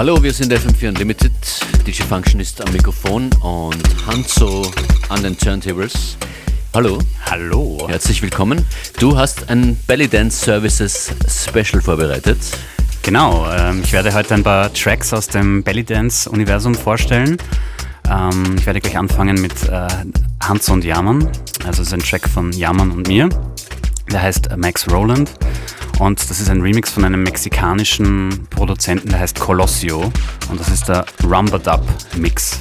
Hallo, wir sind FM4 Unlimited. DJ Function ist am Mikrofon und Hanzo an den Turntables. Hallo. Hallo. Herzlich willkommen. Du hast ein Belly Dance Services Special vorbereitet. Genau, ähm, ich werde heute ein paar Tracks aus dem Belly Dance Universum vorstellen. Ähm, ich werde gleich anfangen mit äh, Hanzo und Yaman. Also es ist ein Track von Yaman und mir. Der heißt Max Roland. Und das ist ein Remix von einem mexikanischen Produzenten, der heißt Colossio. Und das ist der Rumba Dub Mix.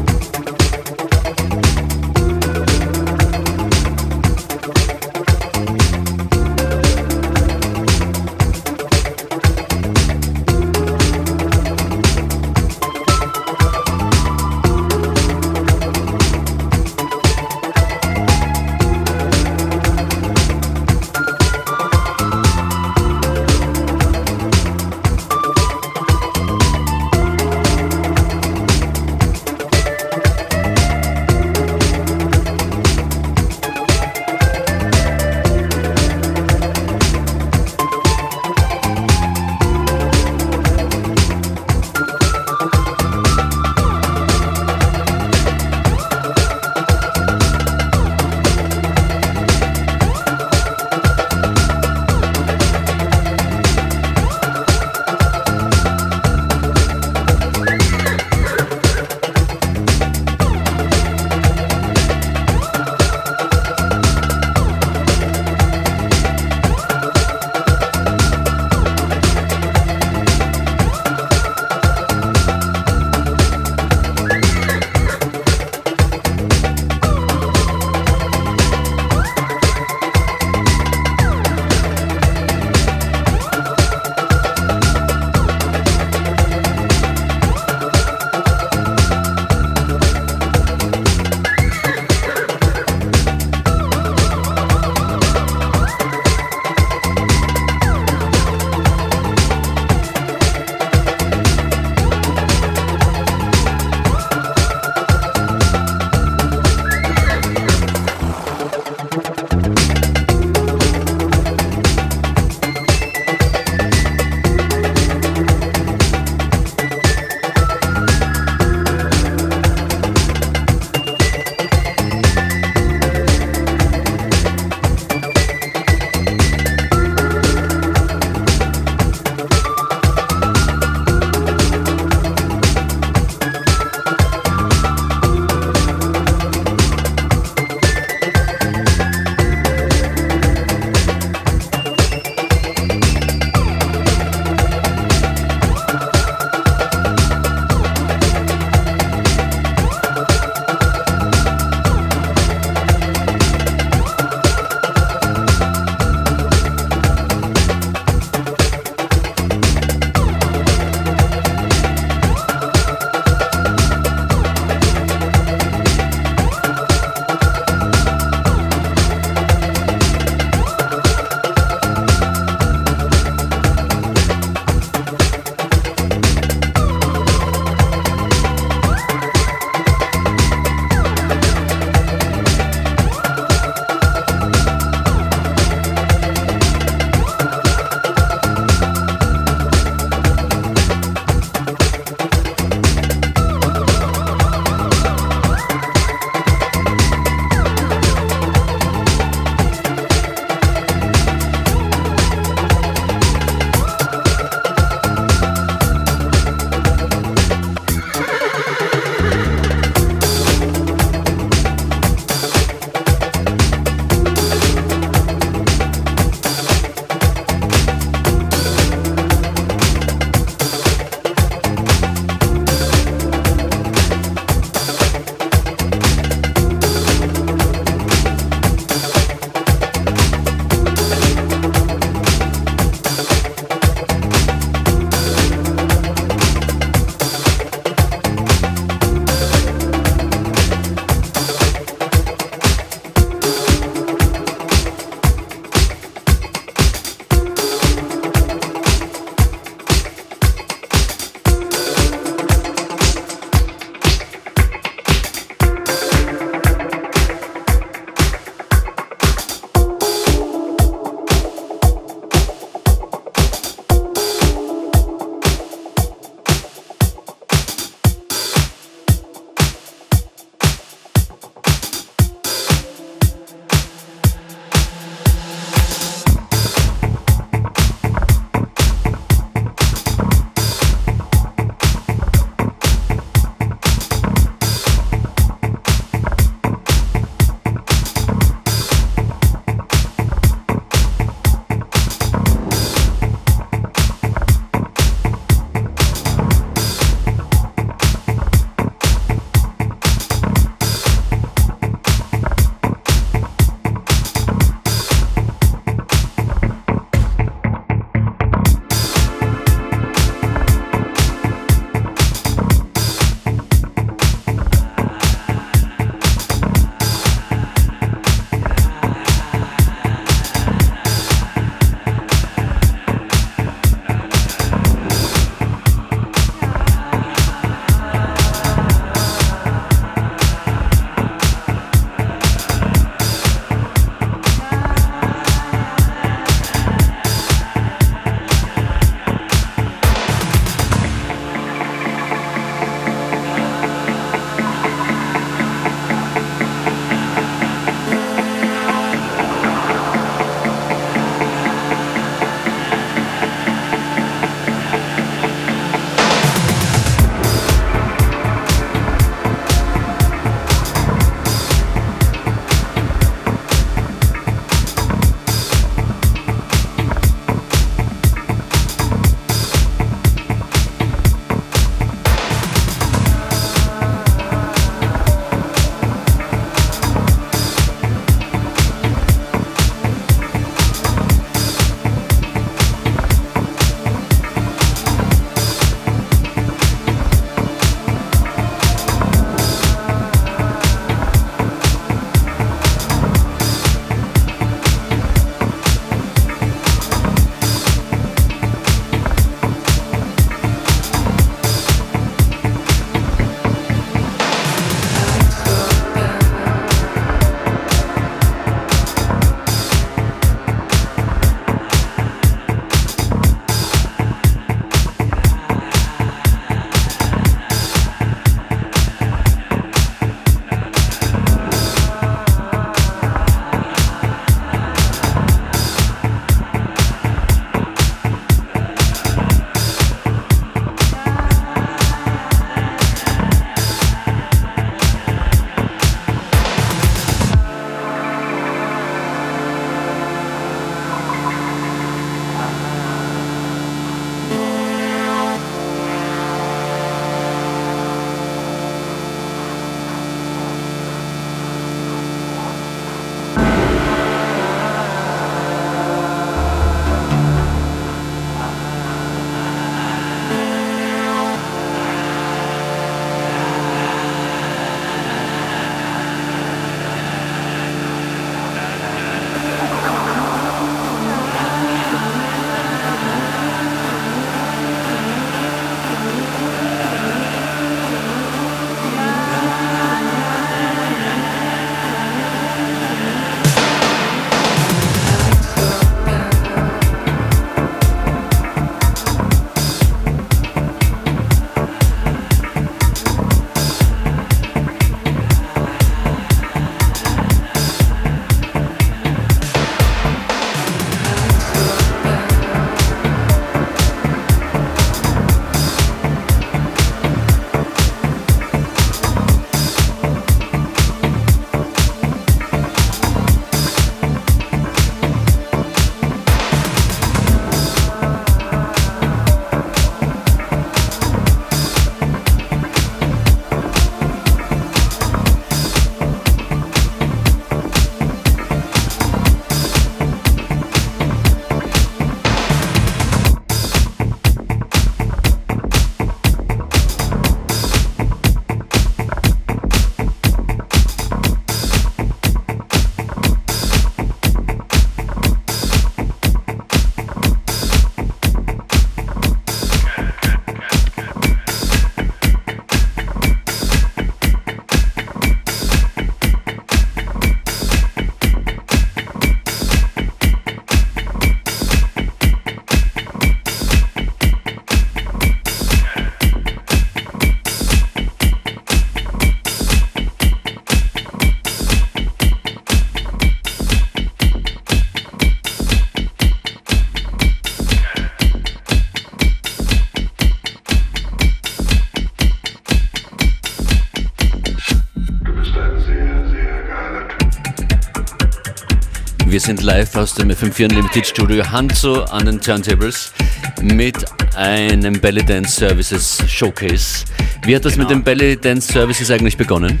Wir sind live aus dem FM4 Unlimited Studio Hanzo an den Turntables mit einem Belly Dance Services Showcase. Wie hat das genau. mit den Belly Dance Services eigentlich begonnen?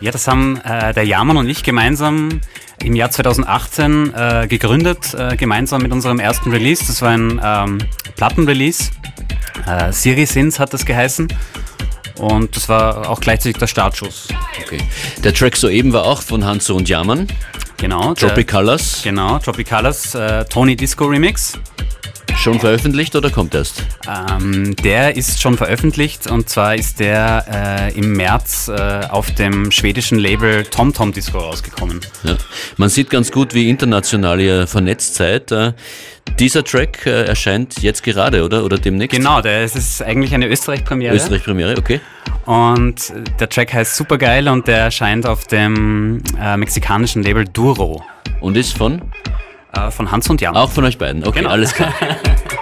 Ja, das haben äh, der Jaman und ich gemeinsam im Jahr 2018 äh, gegründet, äh, gemeinsam mit unserem ersten Release. Das war ein ähm, Plattenrelease. Äh, Siri Sins hat das geheißen. Und das war auch gleichzeitig der Startschuss. Okay. Der Track soeben war auch von Hanzo und Jaman. Genau. Tropicalas. Genau, Tropicalas, äh, Tony Disco Remix. Schon veröffentlicht oder kommt erst? Ähm, der ist schon veröffentlicht und zwar ist der äh, im März äh, auf dem schwedischen Label TomTom Disco rausgekommen. Ja. Man sieht ganz gut, wie international ihr vernetzt seid. Äh, dieser Track äh, erscheint jetzt gerade, oder? Oder demnächst? Genau, der, es ist eigentlich eine Österreich-Premiere. Österreich-Premiere, okay. Und der Track heißt Supergeil und der erscheint auf dem äh, mexikanischen Label Duro. Und ist von? Äh, von Hans und Jan. Auch von euch beiden, okay, genau. alles klar.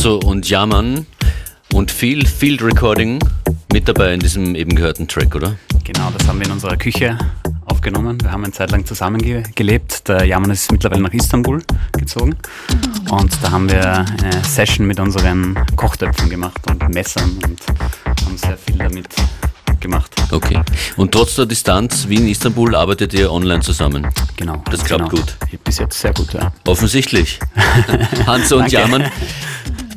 Hanzo und Jaman und viel Field Recording mit dabei in diesem eben gehörten Track, oder? Genau, das haben wir in unserer Küche aufgenommen. Wir haben eine Zeit lang zusammengelebt. Der Jaman ist mittlerweile nach Istanbul gezogen und da haben wir eine Session mit unseren Kochtöpfen gemacht und Messern und haben sehr viel damit gemacht. Okay. Und trotz der Distanz Wien-Istanbul arbeitet ihr online zusammen? Genau. Das klappt genau. gut. Bis jetzt sehr gut, ja. Offensichtlich. Hanzo und Jaman.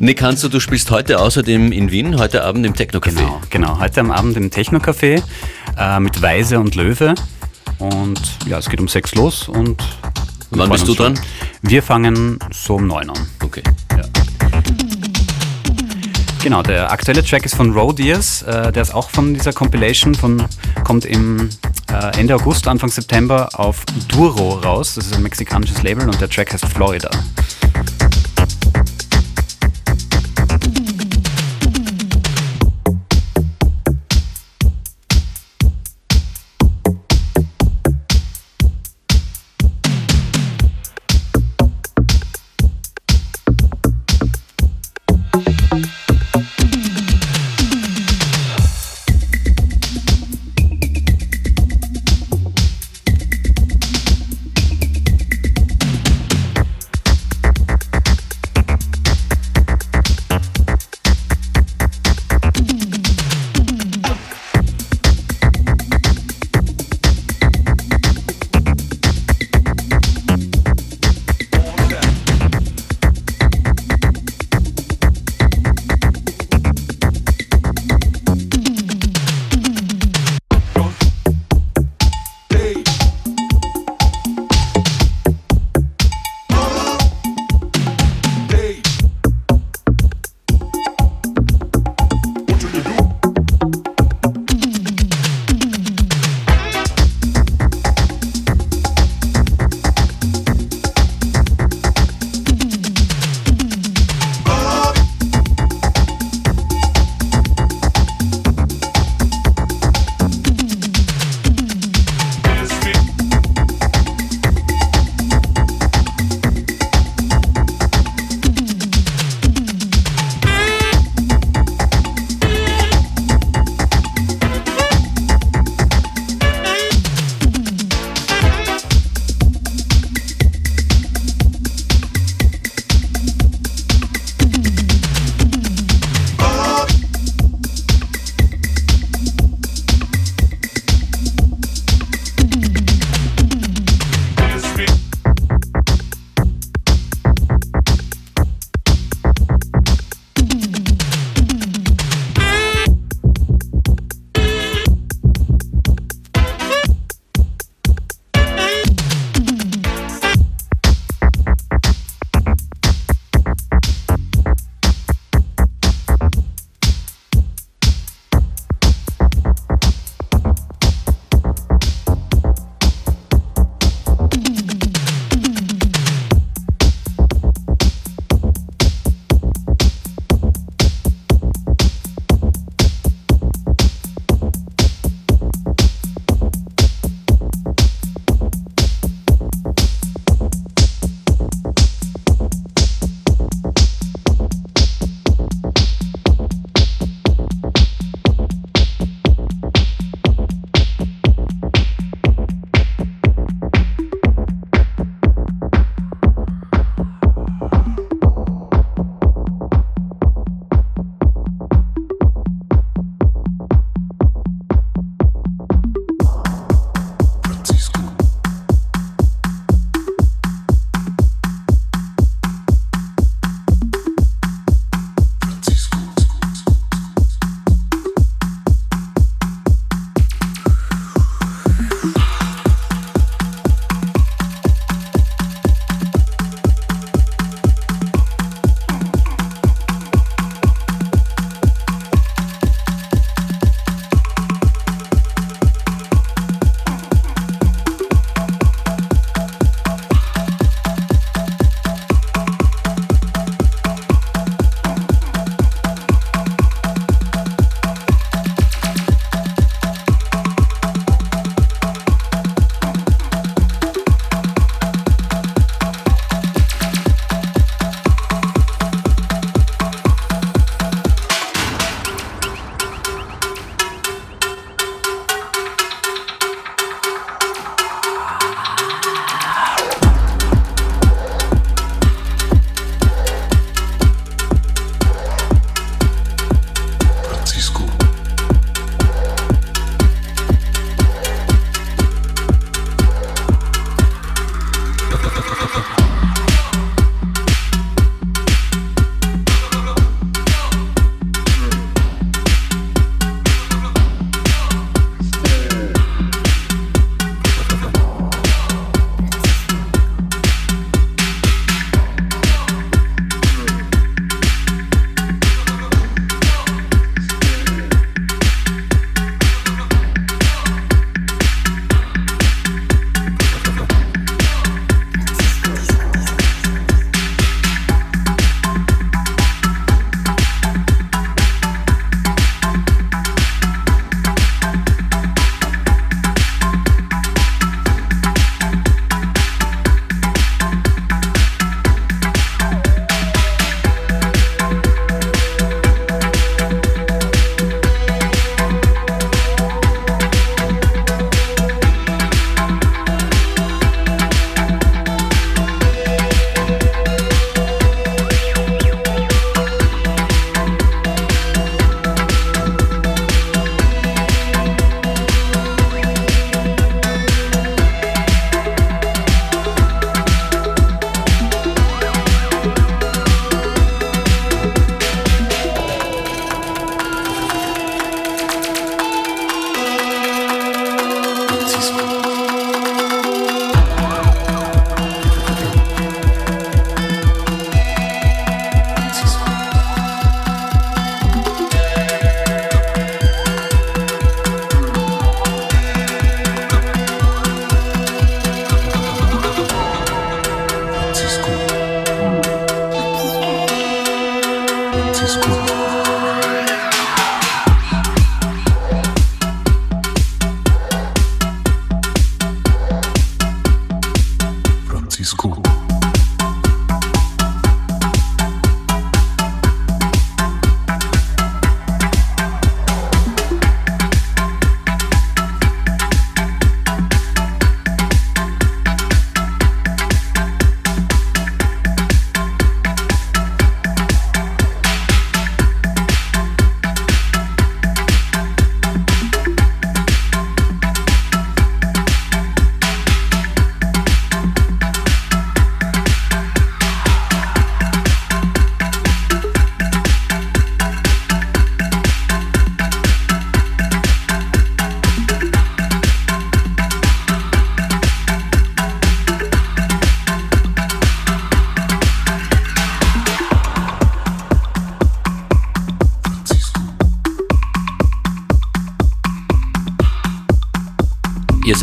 Nick Hanzo, du spielst heute außerdem in Wien, heute Abend im Techno-Café. Genau, genau. Heute am Abend im Techno-Café äh, mit Weise und Löwe. Und ja, es geht um sechs los und. Wann bist du dran? Wir fangen so um neun an. Okay. Ja. Genau, der aktuelle Track ist von Roadiers, äh, der ist auch von dieser Compilation, von, kommt im äh, Ende August, Anfang September auf Duro raus. Das ist ein mexikanisches Label und der Track heißt Florida.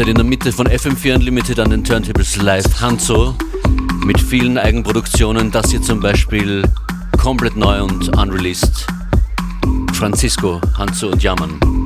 Seid in der Mitte von FM4 Unlimited an den Turntables live Hanzo mit vielen Eigenproduktionen. Das hier zum Beispiel komplett neu und unreleased. Francisco, Hanzo und Jammern.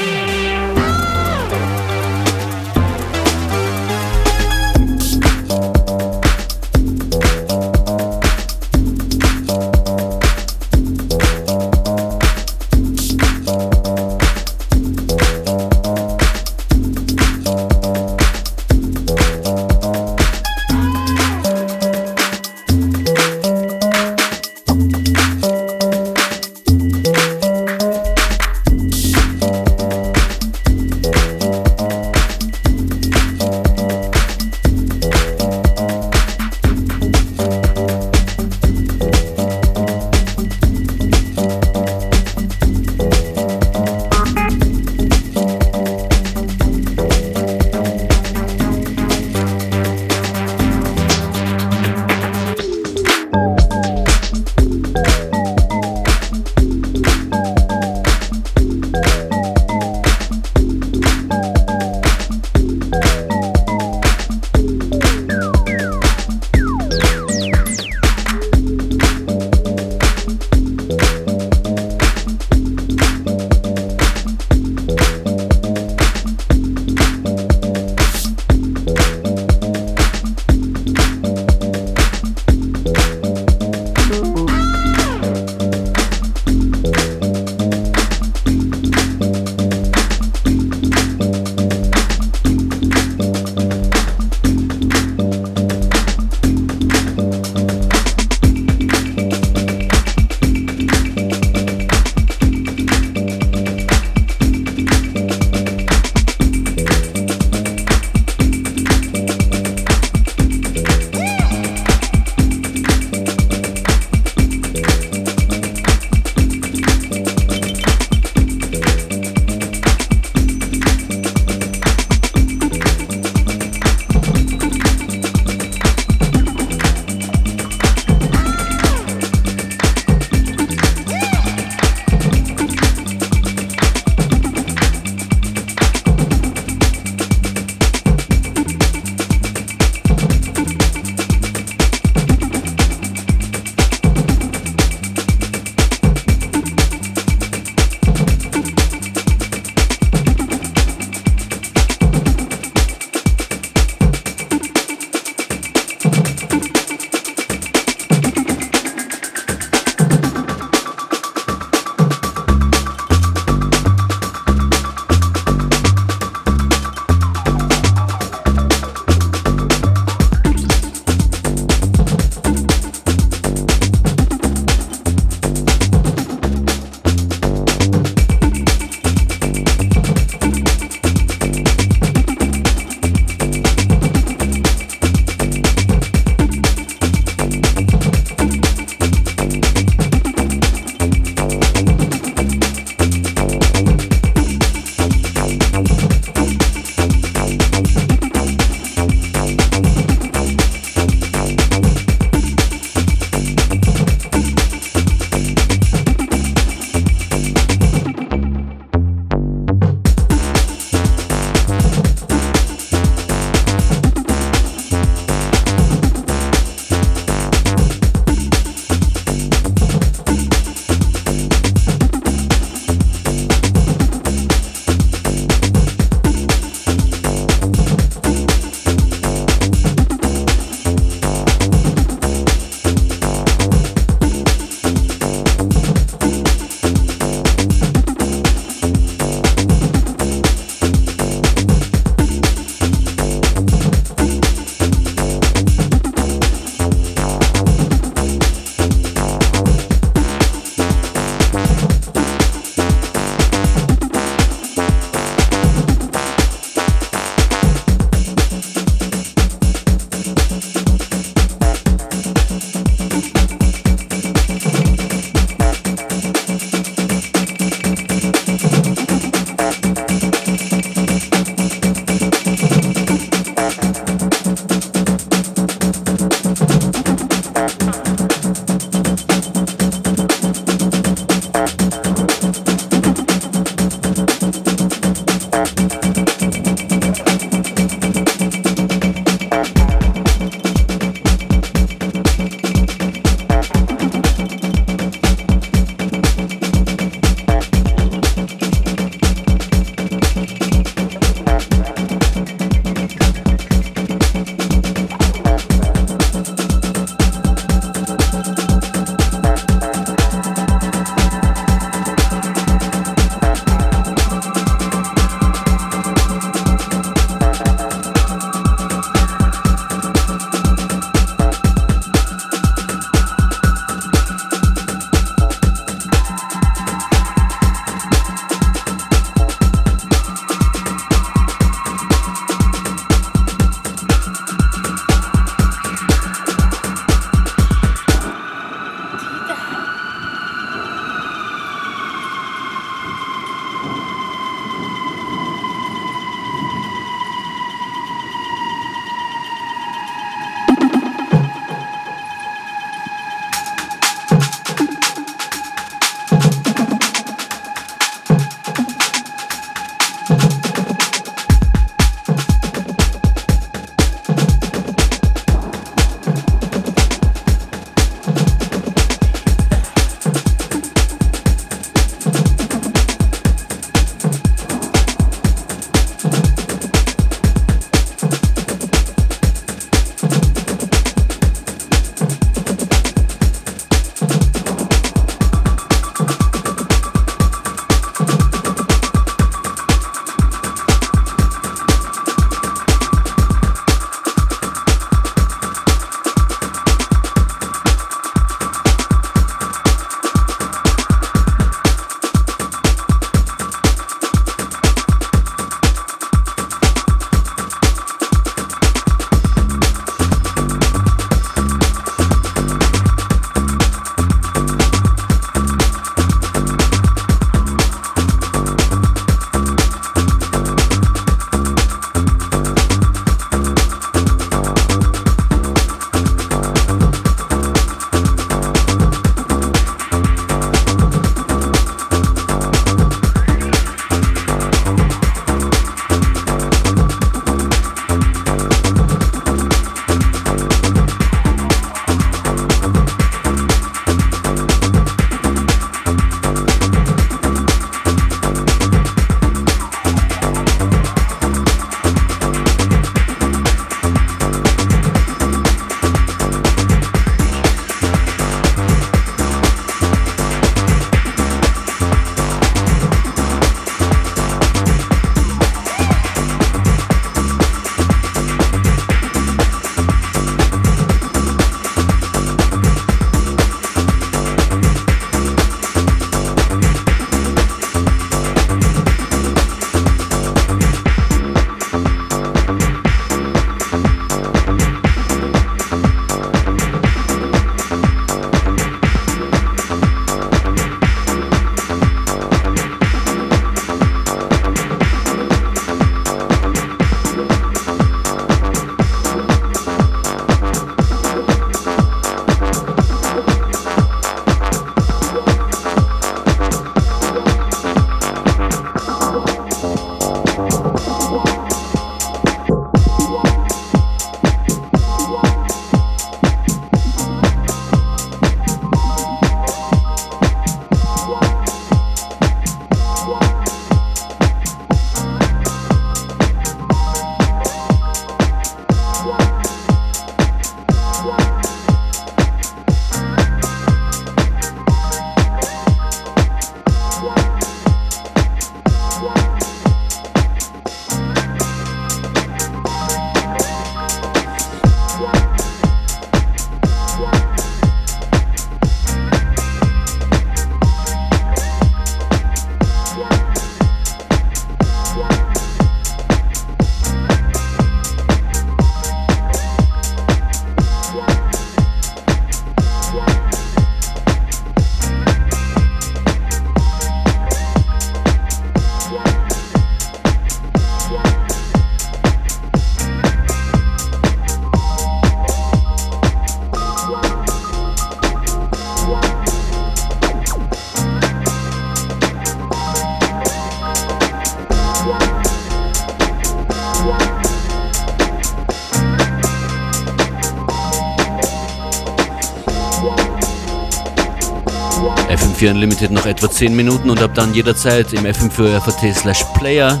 Unlimited noch etwa 10 Minuten und ab dann jederzeit im FM4 slash Player.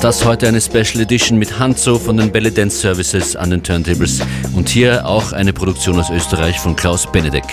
Das heute eine Special Edition mit Hanzo von den Belly Dance Services an den Turntables und hier auch eine Produktion aus Österreich von Klaus Benedek.